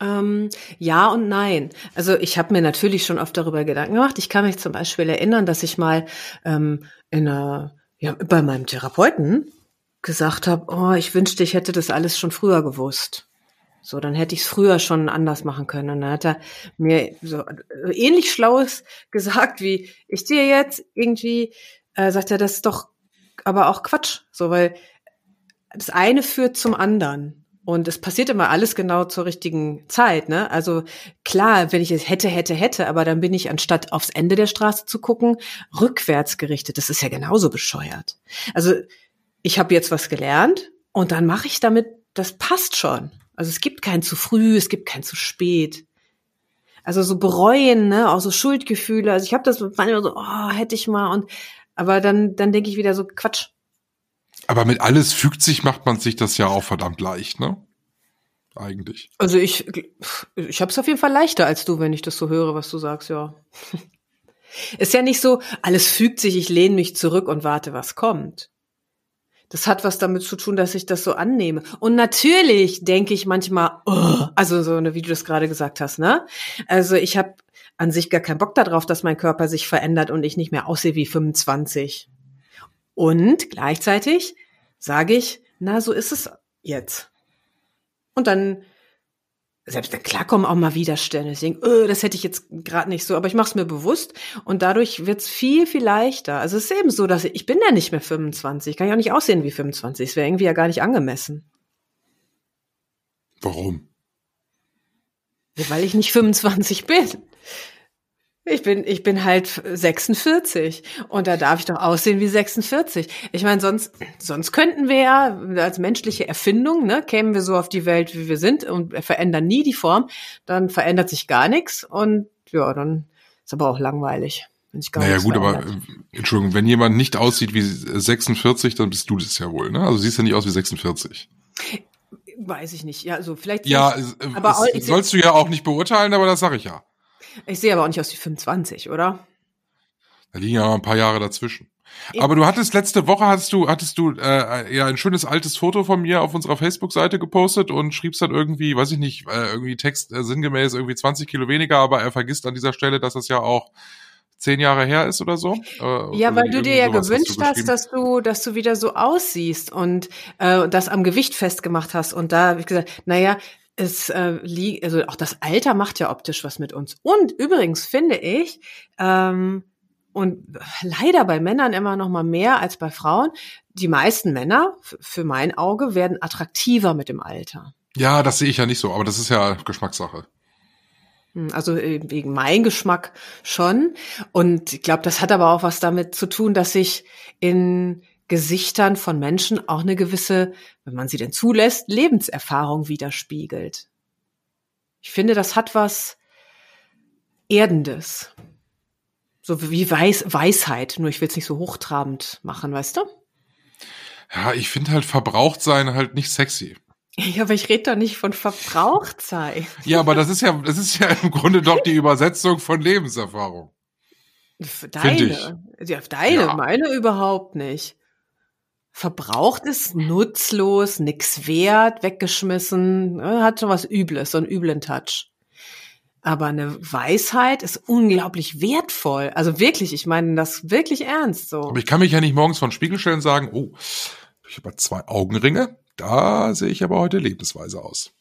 Ähm, ja und nein. Also ich habe mir natürlich schon oft darüber Gedanken gemacht. Ich kann mich zum Beispiel erinnern, dass ich mal ähm, in einer, ja, bei meinem Therapeuten gesagt habe, oh, ich wünschte, ich hätte das alles schon früher gewusst. So, dann hätte ich es früher schon anders machen können. Und dann hat er mir so äh, ähnlich Schlaues gesagt, wie ich dir jetzt irgendwie, äh, sagt er, das ist doch aber auch Quatsch. So, weil das eine führt zum anderen. Und es passiert immer alles genau zur richtigen Zeit, ne? Also klar, wenn ich es hätte, hätte, hätte, aber dann bin ich anstatt aufs Ende der Straße zu gucken, rückwärts gerichtet. Das ist ja genauso bescheuert. Also ich habe jetzt was gelernt und dann mache ich damit, das passt schon. Also es gibt kein zu früh, es gibt kein zu spät. Also so bereuen, ne, auch so Schuldgefühle. Also ich habe das manchmal so, oh, hätte ich mal und aber dann dann denke ich wieder so Quatsch. Aber mit alles fügt sich, macht man sich das ja auch verdammt leicht, ne? Eigentlich. Also ich ich habe es auf jeden Fall leichter als du, wenn ich das so höre, was du sagst, ja. Ist ja nicht so, alles fügt sich, ich lehne mich zurück und warte, was kommt. Das hat was damit zu tun, dass ich das so annehme. Und natürlich denke ich manchmal, oh, also so eine, wie du das gerade gesagt hast, ne? Also ich habe an sich gar keinen Bock darauf, dass mein Körper sich verändert und ich nicht mehr aussehe wie 25. Und gleichzeitig sage ich, na, so ist es jetzt. Und dann, selbst klar kommen auch mal Widerstände. Denke, öh, das hätte ich jetzt gerade nicht so, aber ich mache es mir bewusst und dadurch wird's viel, viel leichter. Also es ist eben so, dass ich, ich bin ja nicht mehr 25, kann ich auch nicht aussehen wie 25. Es wäre irgendwie ja gar nicht angemessen. Warum? Weil ich nicht 25 bin. Ich bin, ich bin halt 46 und da darf ich doch aussehen wie 46. Ich meine, sonst, sonst könnten wir ja als menschliche Erfindung, ne, kämen wir so auf die Welt, wie wir sind und verändern nie die Form, dann verändert sich gar nichts und ja, dann ist aber auch langweilig. Wenn sich gar Naja gut, aber verändert. äh, Entschuldigung, wenn jemand nicht aussieht wie 46, dann bist du das ja wohl, ne? Also siehst ja nicht aus wie 46. weiß ich nicht. Ja, also vielleicht. Ja, nicht, es, aber ich, sollst du ja auch nicht beurteilen, aber das sag ich ja. Ich sehe aber auch nicht aus wie 25, oder? Da liegen ja noch ein paar Jahre dazwischen. Aber du hattest letzte Woche hattest du hattest du äh, ja ein schönes altes Foto von mir auf unserer Facebook-Seite gepostet und schriebst dann irgendwie, weiß ich nicht, äh, irgendwie Text äh, sinngemäß irgendwie 20 Kilo weniger, aber er vergisst an dieser Stelle, dass das ja auch zehn Jahre her ist oder so. Äh, Ja, weil du dir ja gewünscht hast, geschrieben. dass du, dass du wieder so aussiehst und äh, das am Gewicht festgemacht hast. Und da habe ich gesagt, naja, es äh, liegt, also auch das Alter macht ja optisch was mit uns. Und übrigens finde ich, ähm, und leider bei Männern immer noch mal mehr als bei Frauen, die meisten Männer, für mein Auge, werden attraktiver mit dem Alter. Ja, das sehe ich ja nicht so, aber das ist ja Geschmackssache. Hm, Also äh, wegen mein Geschmack schon. Und ich glaube, das hat aber auch was damit zu tun, dass sich in Gesichtern von Menschen auch eine gewisse, wenn man sie denn zulässt, Lebenserfahrung widerspiegelt. Ich finde, das hat was Erdendes. So wie Weiß, Weisheit, nur ich will es nicht so hochtrabend machen, weißt du? Ja, ich finde halt verbraucht sein halt nicht sexy. Ja, aber ich rede doch nicht von Verbrauchtsein. Ja, aber das ist ja, das ist ja im Grunde doch die Übersetzung von Lebenserfahrung. Deine. Ja, deine, Ja. meine überhaupt nicht. Verbraucht ist nutzlos, nix wert, weggeschmissen, äh, hat schon was Übles, so einen üblen Touch. Aber eine Weisheit ist unglaublich wertvoll. Also wirklich, ich meine das wirklich ernst so. Aber ich kann mich ja nicht morgens vor den Spiegel stellen und sagen, oh, ich habe zwei Augenringe, da sehe ich aber heute lebensweise aus.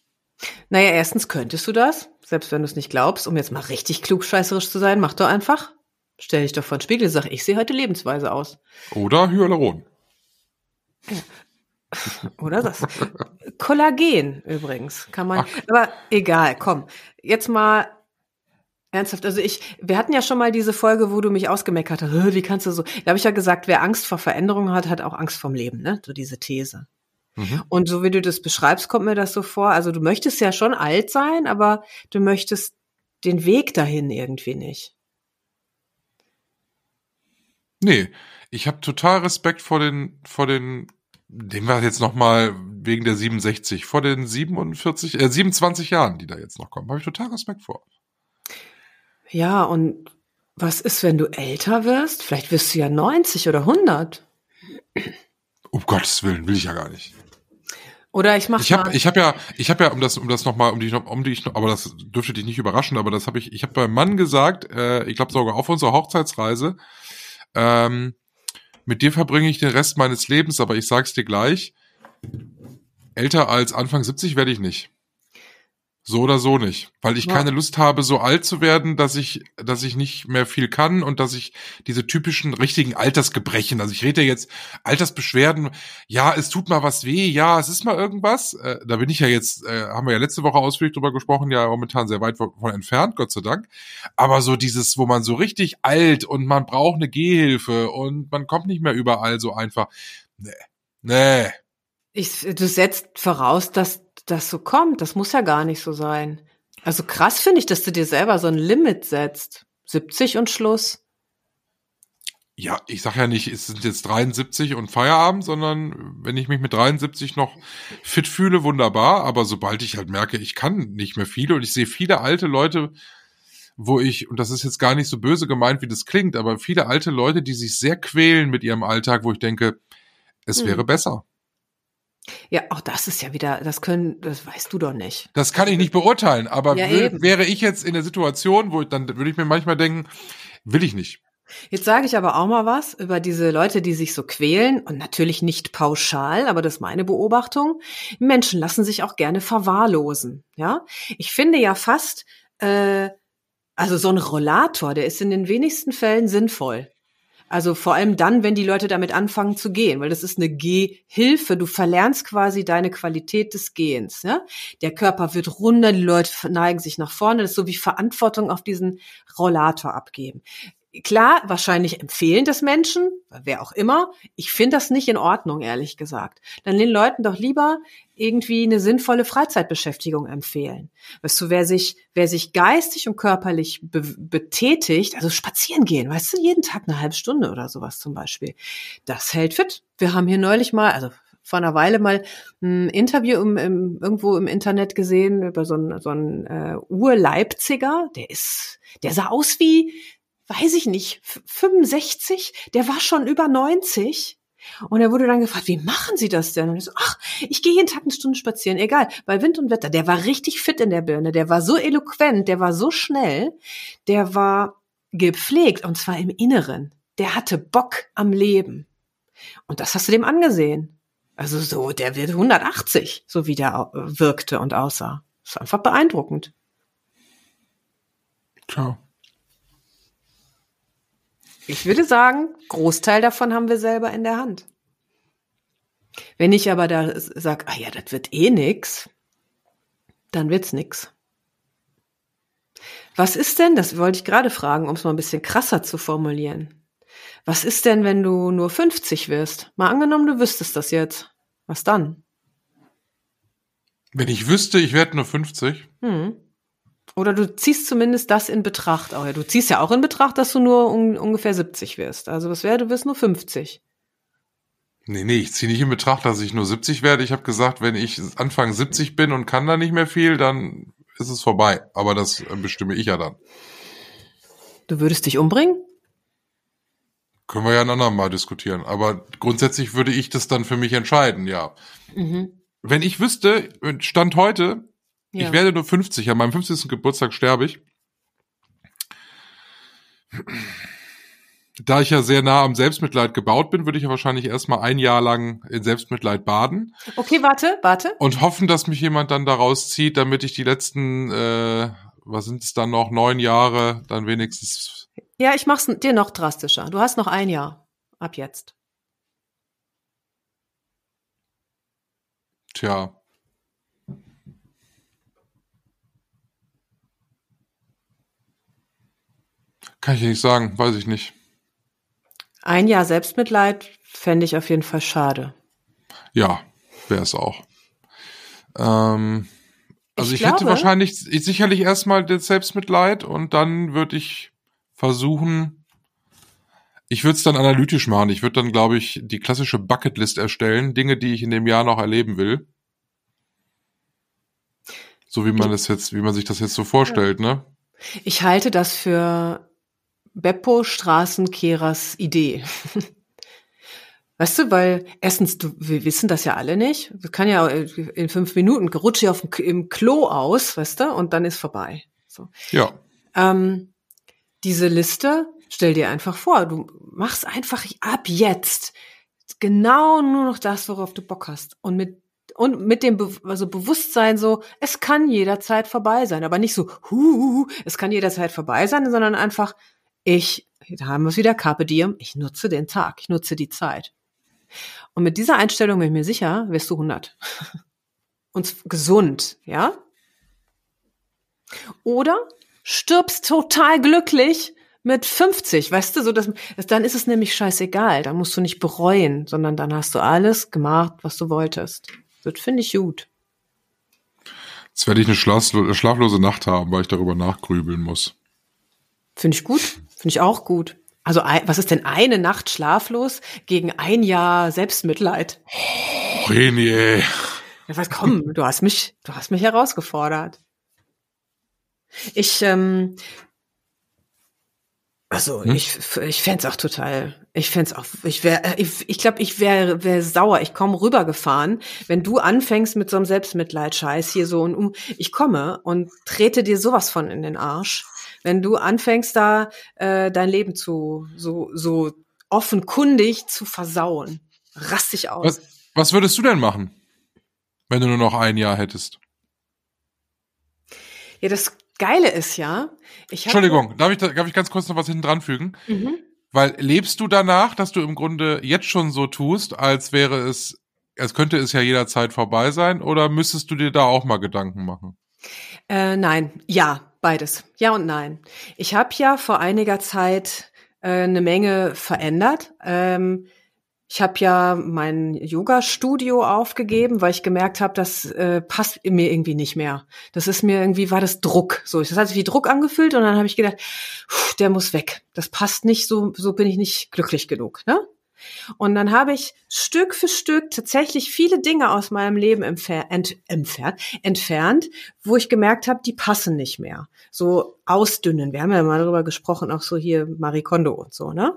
Naja, erstens könntest du das, selbst wenn du es nicht glaubst, um jetzt mal richtig klugscheißerisch zu sein, mach doch einfach. Stell dich doch vor den Spiegel und sag, ich sehe heute lebensweise aus. Oder Hyaluron. Oder das? Kollagen übrigens kann man. Aber egal, komm. Jetzt mal ernsthaft. Also ich, wir hatten ja schon mal diese Folge, wo du mich ausgemeckert hast. "Hä, Wie kannst du so? Da habe ich ja gesagt, wer Angst vor Veränderungen hat, hat auch Angst vorm Leben. Ne, so diese These. Mhm. Und so wie du das beschreibst, kommt mir das so vor. Also du möchtest ja schon alt sein, aber du möchtest den Weg dahin irgendwie nicht. Nee, ich habe total Respekt vor den, vor den, nehmen wir jetzt noch mal wegen der 67, vor den 47, äh, 27 Jahren, die da jetzt noch kommen, habe ich total Respekt vor. Ja, und was ist, wenn du älter wirst? Vielleicht wirst du ja 90 oder 100. Um Gottes Willen, will ich ja gar nicht. Oder ich mach Ich habe mal. ich hab ja, ich habe ja, um das, um das nochmal, um dich noch, um noch, aber das dürfte dich nicht überraschen, aber das habe ich, ich habe beim Mann gesagt, äh, ich glaube sogar auf unserer Hochzeitsreise, ähm, mit dir verbringe ich den Rest meines Lebens, aber ich sag's dir gleich, älter als Anfang 70 werde ich nicht. So oder so nicht, weil ich Ja. keine Lust habe, so alt zu werden, dass ich, dass ich nicht mehr viel kann und dass ich diese typischen richtigen Altersgebrechen, also ich rede jetzt Altersbeschwerden, ja, es tut mal was weh, ja, es ist mal irgendwas. Äh, da bin ich ja jetzt, äh, haben wir ja letzte Woche ausführlich drüber gesprochen, ja momentan sehr weit von von entfernt, Gott sei Dank. Aber so dieses, wo man so richtig alt und man braucht eine Gehhilfe und man kommt nicht mehr überall so einfach. Nee. Nee. Ich, du setzt voraus, dass das so kommt. Das muss ja gar nicht so sein. Also krass finde ich, dass du dir selber so ein Limit setzt. 70 und Schluss. Ja, ich sag ja nicht, es sind jetzt 73 und Feierabend, sondern wenn ich mich mit 73 noch fit fühle, wunderbar. Aber sobald ich halt merke, ich kann nicht mehr viele und ich sehe viele alte Leute, wo ich, und das ist jetzt gar nicht so böse gemeint, wie das klingt, aber viele alte Leute, die sich sehr quälen mit ihrem Alltag, wo ich denke, es Hm. wäre besser. Ja, auch das ist ja wieder, das können, das weißt du doch nicht. Das kann ich nicht beurteilen, aber Ja, eben. wäre ich jetzt in der Situation, wo ich, dann würde ich mir manchmal denken, will ich nicht. Jetzt sage ich aber auch mal was über diese Leute, die sich so quälen und natürlich nicht pauschal, aber das ist meine Beobachtung. Menschen lassen sich auch gerne verwahrlosen. Ja, ich finde ja fast, äh, also so ein Rollator, der ist in den wenigsten Fällen sinnvoll. Also vor allem dann, wenn die Leute damit anfangen zu gehen, weil das ist eine Gehhilfe. Du verlernst quasi deine Qualität des Gehens. Ja? Der Körper wird runder, die Leute neigen sich nach vorne. Das ist so wie Verantwortung auf diesen Rollator abgeben. Klar, wahrscheinlich empfehlen das Menschen, wer auch immer. Ich finde das nicht in Ordnung, ehrlich gesagt. Dann den Leuten doch lieber irgendwie eine sinnvolle Freizeitbeschäftigung empfehlen. Weißt du, wer sich, wer sich geistig und körperlich be betätigt, also spazieren gehen, weißt du, jeden Tag eine halbe Stunde oder sowas zum Beispiel, das hält fit. Wir haben hier neulich mal, also vor einer Weile mal ein Interview im, im, irgendwo im Internet gesehen über so einen, so einen äh, Ur-Leipziger, der ist, der sah aus wie, weiß ich nicht, 65, der war schon über 90. Und er wurde dann gefragt, wie machen Sie das denn? Und ich so, ach, ich gehe jeden Tag eine Stunde spazieren, egal, bei Wind und Wetter. Der war richtig fit in der Birne, der war so eloquent, der war so schnell, der war gepflegt und zwar im Inneren. Der hatte Bock am Leben. Und das hast du dem angesehen. Also so, der wird 180, so wie der au- wirkte und aussah. Das ist einfach beeindruckend. Tja. Ich würde sagen, Großteil davon haben wir selber in der Hand. Wenn ich aber da sag, ah ja, das wird eh nix, dann wird's nix. Was ist denn, das wollte ich gerade fragen, um es mal ein bisschen krasser zu formulieren. Was ist denn, wenn du nur 50 wirst? Mal angenommen, du wüsstest das jetzt. Was dann? Wenn ich wüsste, ich werde nur 50. Hm. Oder du ziehst zumindest das in Betracht. Auch, ja, du ziehst ja auch in Betracht, dass du nur un ungefähr 70 wirst. Also was wäre, du wirst nur 50. Nee, nee, ich ziehe nicht in Betracht, dass ich nur 70 werde. Ich habe gesagt, wenn ich Anfang 70 bin und kann da nicht mehr viel, dann ist es vorbei. Aber das äh, bestimme ich ja dann. Du würdest dich umbringen? Können wir ja ein andermal diskutieren. Aber grundsätzlich würde ich das dann für mich entscheiden, ja. Mhm. Wenn ich wüsste, Stand heute, Ja. ich werde nur 50, an meinem 50. Geburtstag sterbe ich. Da ich ja sehr nah am Selbstmitleid gebaut bin, würde ich ja wahrscheinlich erstmal ein Jahr lang in Selbstmitleid baden Okay, warte, warte. und hoffen, dass mich jemand dann daraus zieht, damit ich die letzten, äh, was sind es dann noch, neun Jahre dann wenigstens. Ja, ich mach's dir noch drastischer. Du hast noch ein Jahr. Ab jetzt. Tja. Kann ich nicht sagen, weiß ich nicht. Ein Jahr Selbstmitleid fände ich auf jeden Fall schade. Ja, wäre es auch. Ähm, also Ich ich, hätte glaube- wahrscheinlich sicherlich erstmal das Selbstmitleid und dann würde ich versuchen, ich würde es dann analytisch machen. Ich würde dann, glaube ich, die klassische Bucketlist erstellen, Dinge, die ich in dem Jahr noch erleben will. So wie man das jetzt, wie man sich das jetzt so vorstellt, ne? Ich halte das für Beppo Straßenkehrers Idee. Weißt du, weil erstens, du, wir wissen das ja alle nicht. Das kann ja in fünf Minuten rutsche ich auf dem, im Klo aus, weißt du, und dann ist vorbei. So. Ja. Ähm, diese Liste, stell dir einfach vor, du machst einfach ab jetzt genau nur noch das, worauf du Bock hast. Und mit, und mit dem Be also Bewusstsein so, es kann jederzeit vorbei sein. Aber nicht so, hu, es kann jederzeit vorbei sein, sondern einfach, ich, da haben wir es wieder, Carpe Diem, ich nutze den Tag, ich nutze die Zeit. Und mit dieser Einstellung bin ich mir sicher, wirst du 100. Und gesund, ja? Oder stirbst total glücklich mit 50, weißt du, so dass, dann ist es nämlich scheißegal, dann musst du nicht bereuen, sondern dann hast du alles gemacht, was du wolltest. Das finde ich gut. Jetzt werde ich eine schlaflo schlaflose Nacht haben, weil ich darüber nachgrübeln muss. Finde ich gut, finde ich auch gut. Also was ist denn eine Nacht schlaflos gegen ein Jahr Selbstmitleid? Oh, Reni, ey. Ja, was komm, du hast mich, du hast mich herausgefordert. Ich, ähm, also Hm? ich, ich fänd's auch total, ich fänd's auch, ich wäre, ich, ich glaube, ich wäre wär sauer. Ich komme rübergefahren, wenn du anfängst mit so einem Selbstmitleid-Scheiß hier so und um, ich komme und trete dir sowas von in den Arsch. Wenn du anfängst da äh, dein Leben zu so so offenkundig zu versauen, rast dich aus. Was, was würdest du denn machen, wenn du nur noch ein Jahr hättest? Ja, das Geile ist ja, ich hab Entschuldigung, darf ich, da- darf ich ganz kurz noch was hinten dran fügen? Mhm. Weil lebst du danach, dass du im Grunde jetzt schon so tust, als wäre es, als könnte es ja jederzeit vorbei sein, oder müsstest du dir da auch mal Gedanken machen? Äh, nein, ja, beides. Ja und nein. Ich habe ja vor einiger Zeit äh, eine Menge verändert. Ähm, ich habe ja mein Yoga-Studio aufgegeben, weil ich gemerkt habe, das äh, passt mir irgendwie nicht mehr. Das ist mir irgendwie, war das Druck. So, das hat sich wie Druck angefühlt und dann habe ich gedacht, pff, der muss weg. Das passt nicht, so, so bin ich nicht glücklich genug. Ne? Und dann habe ich Stück für Stück tatsächlich viele Dinge aus meinem Leben entfer ent entfernt, entfernt, wo ich gemerkt habe, die passen nicht mehr. So ausdünnen. Wir haben ja mal darüber gesprochen, auch so hier Marie Kondo und so, ne?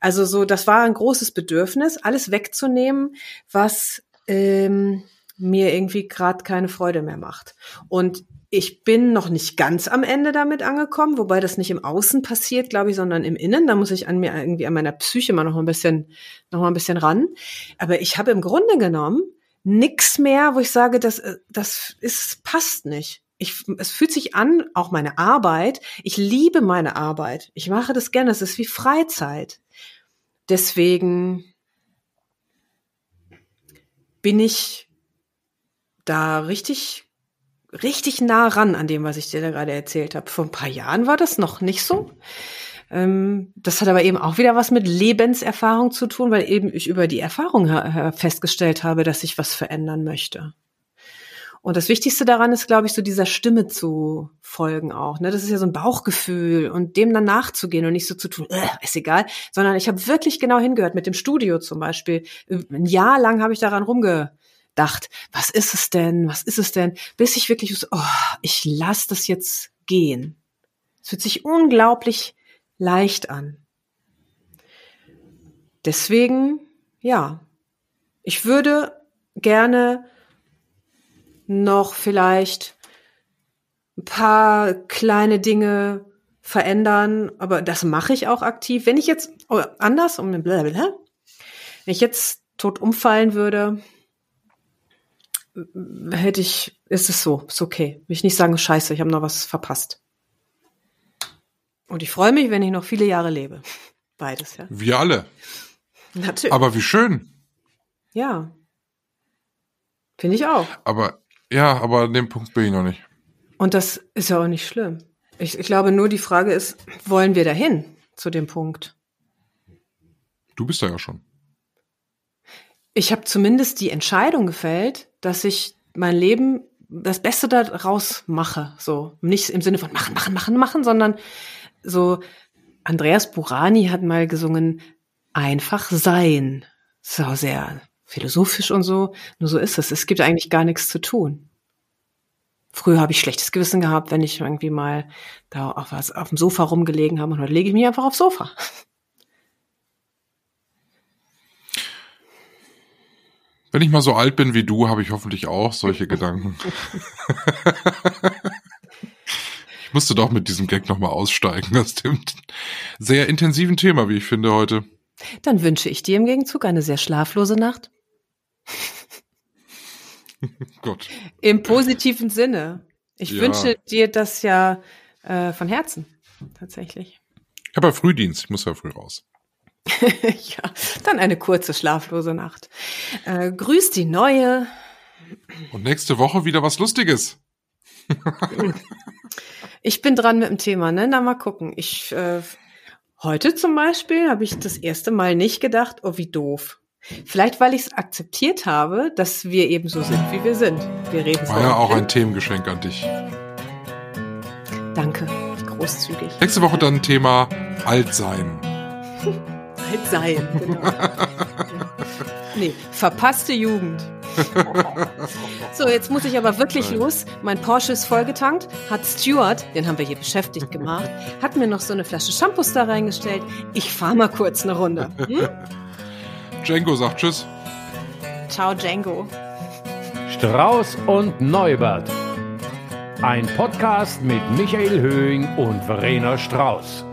Also so, das war ein großes Bedürfnis, alles wegzunehmen, was ähm, mir irgendwie gerade keine Freude mehr macht. Und ich bin noch nicht ganz am Ende damit angekommen, wobei das nicht im Außen passiert, glaube ich, sondern im Innen. Da muss ich an mir irgendwie an meiner Psyche mal noch ein bisschen, noch mal ein bisschen ran. Aber ich habe im Grunde genommen nix mehr, wo ich sage, das, äh, das ist, passt nicht. ich, es fühlt sich an, auch meine Arbeit. Ich liebe meine Arbeit. Ich mache das gerne. Es ist wie Freizeit. Deswegen bin ich da richtig, richtig nah ran an dem, was ich dir da gerade erzählt habe. Vor ein paar Jahren war das noch nicht so. Ähm, das hat aber eben auch wieder was mit Lebenserfahrung zu tun, weil eben ich über die Erfahrung festgestellt habe, dass ich was verändern möchte. Und das Wichtigste daran ist, glaube ich, so dieser Stimme zu folgen auch. Ne? Das ist ja so ein Bauchgefühl und dem dann nachzugehen und nicht so zu tun, ist egal, sondern ich habe wirklich genau hingehört mit dem Studio zum Beispiel. Ein Jahr lang habe ich daran rumgedacht, was ist es denn, was ist es denn, bis ich wirklich so, oh, ich lasse das jetzt gehen. Es fühlt sich unglaublich leicht an. Deswegen, ja, ich würde gerne noch vielleicht ein paar kleine Dinge verändern, aber das mache ich auch aktiv. Wenn ich jetzt oh, anders um wenn ich jetzt tot umfallen würde, hätte ich, ist es so, ist okay. Will ich nicht sagen, scheiße, ich habe noch was verpasst. Und ich freue mich, wenn ich noch viele Jahre lebe. Beides, ja. Wir alle. Natürlich. Aber wie schön. Ja. Finde ich auch. Aber ja, aber an dem Punkt bin ich noch nicht. Und das ist ja auch nicht schlimm. Ich, ich glaube nur, die Frage ist, wollen wir dahin zu dem Punkt? Du bist da ja schon. Ich habe zumindest die Entscheidung gefällt, dass ich mein Leben das Beste daraus mache. So nicht im Sinne von machen, machen, machen, machen, sondern so. Andreas Burani hat mal gesungen, einfach sein. So sehr philosophisch und so. Nur so ist es. Es gibt eigentlich gar nichts zu tun. Früher habe ich schlechtes Gewissen gehabt, wenn ich irgendwie mal da auf, was, auf dem Sofa rumgelegen habe und heute lege ich mich einfach aufs Sofa. Wenn ich mal so alt bin wie du, habe ich hoffentlich auch solche Gedanken. ich musste doch mit diesem Gag nochmal aussteigen aus dem sehr intensiven Thema, wie ich finde heute. Dann wünsche ich dir im Gegenzug eine sehr schlaflose Nacht. Gott. Im positiven Sinne. Ich Ja. wünsche dir das ja äh, von Herzen, tatsächlich. Ich habe ja Frühdienst, ich muss ja früh raus. ja, dann eine kurze schlaflose Nacht. Äh, grüß die neue. Und nächste Woche wieder was Lustiges. Ich bin dran mit dem Thema, ne? Na mal gucken. Ich äh, heute zum Beispiel habe ich das erste Mal nicht gedacht, oh wie doof. Vielleicht, weil ich es akzeptiert habe, dass wir eben so sind, wie wir sind. Wir reden War ja auch ein Themengeschenk an dich. Danke, großzügig. Nächste Woche dann Thema Altsein. Halt sein. Genau. nee, verpasste Jugend. So, jetzt muss ich aber wirklich los. Mein Porsche ist vollgetankt. Hat Stuart, den haben wir hier beschäftigt gemacht, hat mir noch so eine Flasche Shampoos da reingestellt. Ich fahre mal kurz eine Runde. Hm? Django sagt Tschüss. Ciao, Django. Strauß und Neubert. Ein Podcast mit Michael Höhing und Verena Strauß.